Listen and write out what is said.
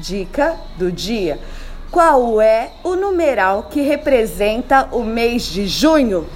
Dica do dia. Qual é o numeral que representa o mês de junho?